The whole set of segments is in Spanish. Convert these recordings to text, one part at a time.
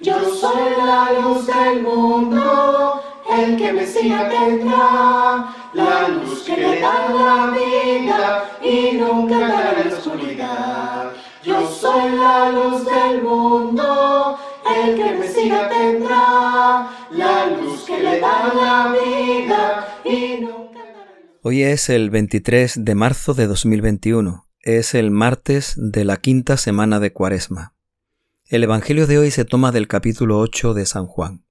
Yo soy la luz del mundo, el que me siga tendrá la luz que le da la vida y nunca andará en la oscuridad. Yo soy la luz del mundo, el que me siga tendrá la luz que le da la vida y nunca Hoy es el 23 de marzo de 2021. Es el martes de la quinta semana de Cuaresma. El Evangelio de hoy se toma del capítulo 8 de San Juan.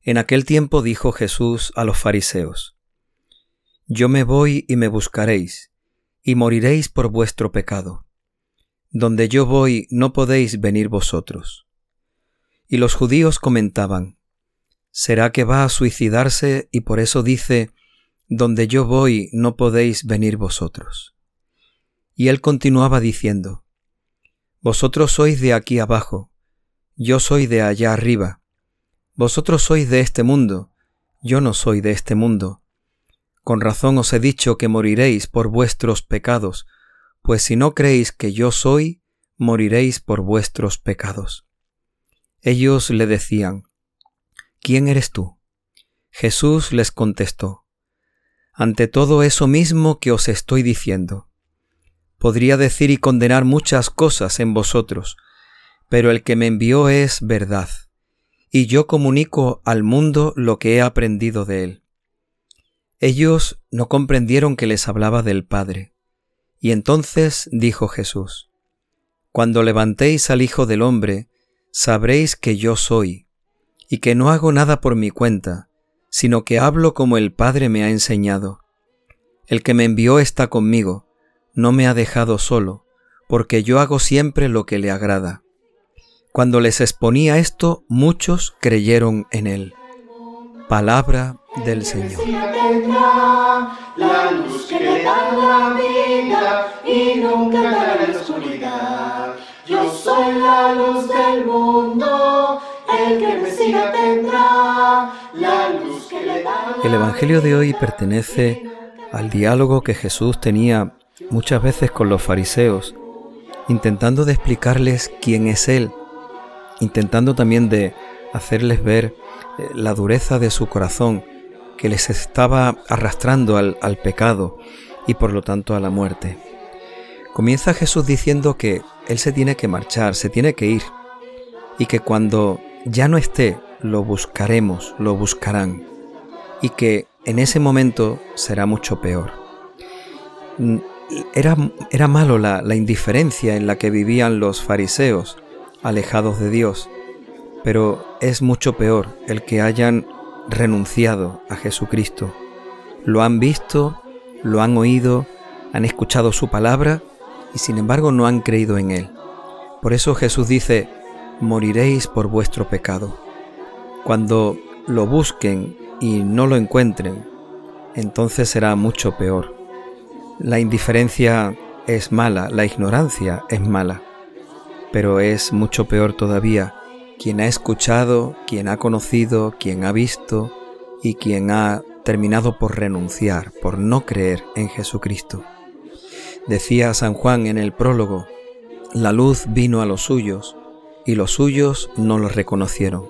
En aquel tiempo dijo Jesús a los fariseos, Yo me voy y me buscaréis, y moriréis por vuestro pecado. Donde yo voy no podéis venir vosotros. Y los judíos comentaban, ¿Será que va a suicidarse y por eso dice, Donde yo voy no podéis venir vosotros? Y él continuaba diciendo, Vosotros sois de aquí abajo, yo soy de allá arriba. Vosotros sois de este mundo, yo no soy de este mundo. Con razón os he dicho que moriréis por vuestros pecados, pues si no creéis que yo soy, moriréis por vuestros pecados. Ellos le decían, ¿quién eres tú? Jesús les contestó, ante todo eso mismo que os estoy diciendo. Podría decir y condenar muchas cosas en vosotros, pero el que me envió es verdad, y yo comunico al mundo lo que he aprendido de él. Ellos no comprendieron que les hablaba del Padre. Y entonces dijo Jesús, Cuando levantéis al Hijo del Hombre, sabréis que yo soy, y que no hago nada por mi cuenta, sino que hablo como el Padre me ha enseñado. El que me envió está conmigo, no me ha dejado solo, porque yo hago siempre lo que le agrada. Cuando les exponía esto, muchos creyeron en él. Palabra del Señor. La luz que le da la vida y nunca andará en la oscuridad. Yo soy la luz del mundo, el que me siga tendrá la luz que le da El Evangelio de hoy pertenece al diálogo que Jesús tenía muchas veces con los fariseos, intentando de explicarles quién es Él, intentando también de hacerles ver eh, la dureza de su corazón que les estaba arrastrando al, al pecado y por lo tanto a la muerte. Comienza Jesús diciendo que Él se tiene que marchar, se tiene que ir, y que cuando ya no esté, lo buscaremos, lo buscarán, y que en ese momento será mucho peor. Era, era malo la, la indiferencia en la que vivían los fariseos, alejados de Dios, pero es mucho peor el que hayan renunciado a Jesucristo. Lo han visto, lo han oído, han escuchado su palabra y sin embargo no han creído en Él. Por eso Jesús dice, moriréis por vuestro pecado. Cuando lo busquen y no lo encuentren, entonces será mucho peor. La indiferencia es mala, la ignorancia es mala, pero es mucho peor todavía quien ha escuchado, quien ha conocido, quien ha visto y quien ha terminado por renunciar, por no creer en Jesucristo. Decía San Juan en el prólogo, la luz vino a los suyos y los suyos no los reconocieron.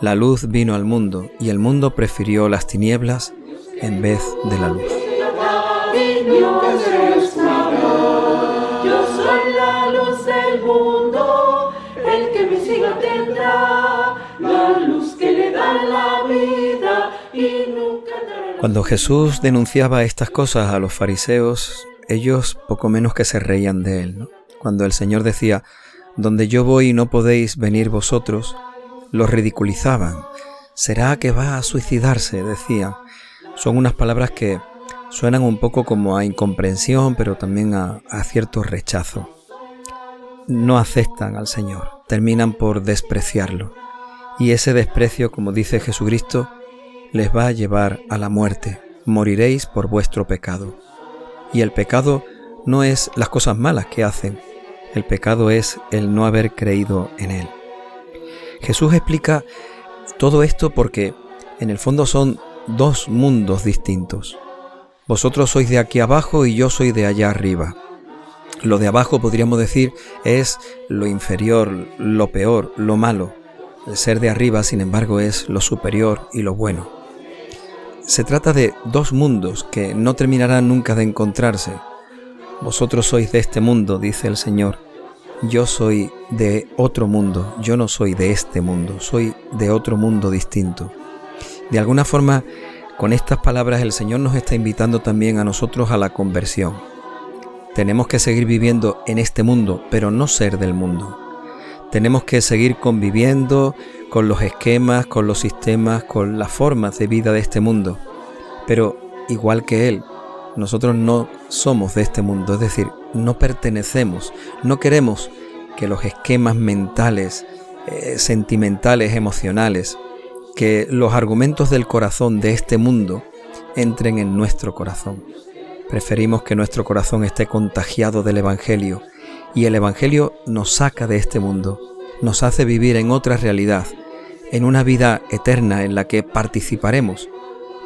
La luz vino al mundo y el mundo prefirió las tinieblas en vez de la luz. Cuando Jesús denunciaba estas cosas a los fariseos, ellos poco menos que se reían de él. Cuando el Señor decía, donde yo voy no podéis venir vosotros, los ridiculizaban. ¿Será que va a suicidarse? decían. Son unas palabras que suenan un poco como a incomprensión, pero también a, cierto rechazo. No aceptan al Señor, terminan por despreciarlo. Y ese desprecio, como dice Jesucristo, les va a llevar a la muerte. Moriréis por vuestro pecado. Y el pecado no es las cosas malas que hacen, el pecado es el no haber creído en Él. Jesús explica todo esto porque en el fondo son dos mundos distintos. Vosotros sois de aquí abajo y yo soy de allá arriba. Lo de abajo podríamos decir es lo inferior, lo peor, lo malo. El ser de arriba, sin embargo, es lo superior y lo bueno. Se trata de dos mundos que no terminarán nunca de encontrarse. Vosotros sois de este mundo, dice el Señor. Yo soy de otro mundo, yo no soy de este mundo, soy de otro mundo distinto. De alguna forma, con estas palabras el Señor nos está invitando también a nosotros a la conversión. Tenemos que seguir viviendo en este mundo, pero no ser del mundo. Tenemos que seguir conviviendo con los esquemas, con los sistemas, con las formas de vida de este mundo. Pero igual que Él, nosotros no somos de este mundo, es decir, no pertenecemos, no queremos que los esquemas mentales, eh, sentimentales, emocionales, que los argumentos del corazón de este mundo entren en nuestro corazón. Preferimos que nuestro corazón esté contagiado del Evangelio y el Evangelio nos saca de este mundo, nos hace vivir en otra realidad, en una vida eterna en la que participaremos,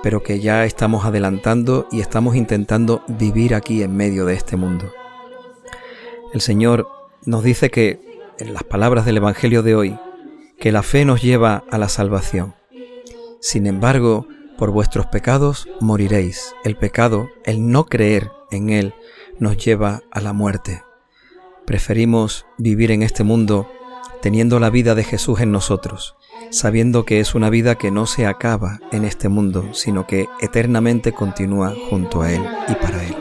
pero que ya estamos adelantando y estamos intentando vivir aquí en medio de este mundo. El Señor nos dice que, en las palabras del Evangelio de hoy, que la fe nos lleva a la salvación. Sin embargo, por vuestros pecados moriréis. El pecado, el no creer en Él, nos lleva a la muerte. Preferimos vivir en este mundo teniendo la vida de Jesús en nosotros, sabiendo que es una vida que no se acaba en este mundo, sino que eternamente continúa junto a Él y para Él.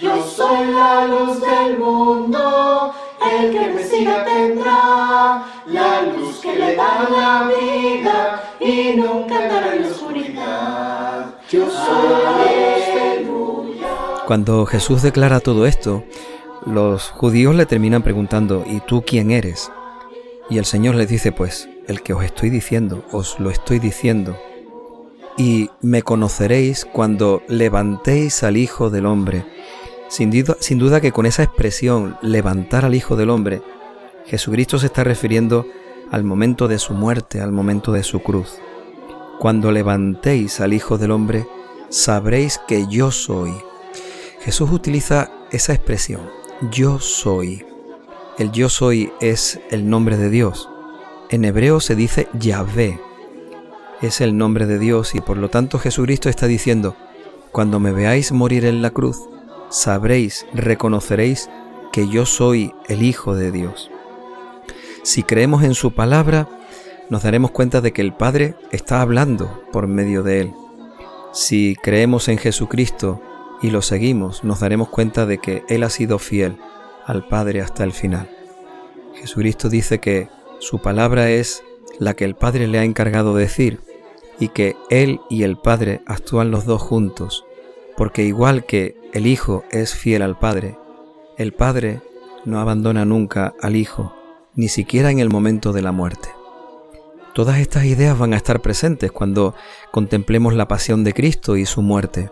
Yo soy la luz del mundo, el que me siga tendrá la luz la vida y nunca en oscuridad. Yo Cuando Jesús declara todo esto, los judíos le terminan preguntando, ¿y tú quién eres? Y el Señor les dice, pues, el que os estoy diciendo, os lo estoy diciendo. Y me conoceréis cuando levantéis al Hijo del Hombre sin duda, sin duda que con esa expresión, levantar al Hijo del Hombre, Jesucristo se está refiriendo al momento de su muerte, al momento de su cruz. Cuando levantéis al Hijo del Hombre, sabréis que yo soy. Jesús utiliza esa expresión, yo soy. El yo soy es el nombre de Dios. En hebreo se dice Yahvé. Es el nombre de Dios y por lo tanto Jesucristo está diciendo, cuando me veáis morir en la cruz, sabréis, reconoceréis que yo soy el Hijo de Dios. Si creemos en su palabra, nos daremos cuenta de que el Padre está hablando por medio de él. Si creemos en Jesucristo y lo seguimos, nos daremos cuenta de que Él ha sido fiel al Padre hasta el final. Jesucristo dice que su palabra es la que el Padre le ha encargado decir y que Él y el Padre actúan los dos juntos porque igual que el Hijo es fiel al Padre, el Padre no abandona nunca al Hijo, ni siquiera en el momento de la muerte. Todas estas ideas van a estar presentes cuando contemplemos la pasión de Cristo y su muerte.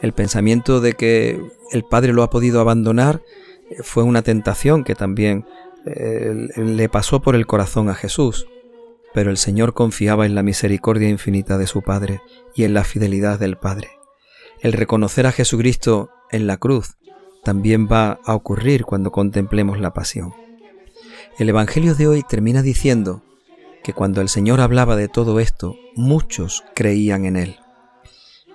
El pensamiento de que el Padre lo ha podido abandonar eh, fue una tentación que también eh, le pasó por el corazón a Jesús, pero el Señor confiaba en la misericordia infinita de su Padre y en la fidelidad del Padre. El reconocer a Jesucristo en la cruz también va a ocurrir cuando contemplemos la pasión. El Evangelio de hoy termina diciendo que cuando el Señor hablaba de todo esto, muchos creían en Él.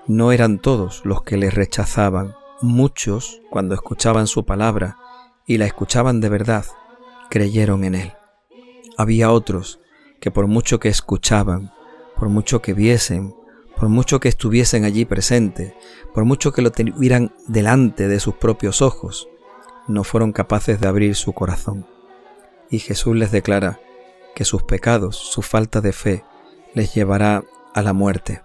No eran todos los que le rechazaban, muchos, cuando escuchaban su palabra y la escuchaban de verdad, creyeron en Él. Había otros que por mucho que escuchaban, por mucho que viesen, por mucho que estuviesen allí presentes, por mucho que lo tuvieran delante de sus propios ojos, no fueron capaces de abrir su corazón. Y Jesús les declara que sus pecados, su falta de fe, les llevará a la muerte.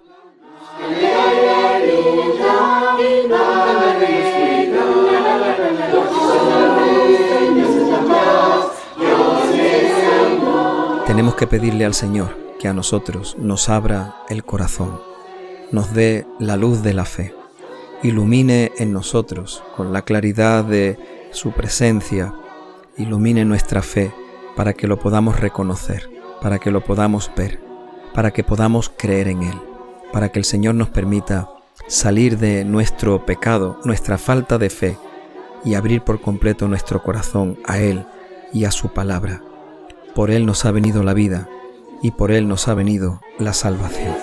Tenemos que pedirle al Señor que a nosotros nos abra el corazón nos dé la luz de la fe, ilumine en nosotros con la claridad de su presencia, ilumine nuestra fe para que lo podamos reconocer, para que lo podamos ver, para que podamos creer en Él, para que el Señor nos permita salir de nuestro pecado, nuestra falta de fe, y abrir por completo nuestro corazón a Él y a su palabra. por Él nos ha venido la vida y por Él nos ha venido la salvación.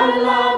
Allah.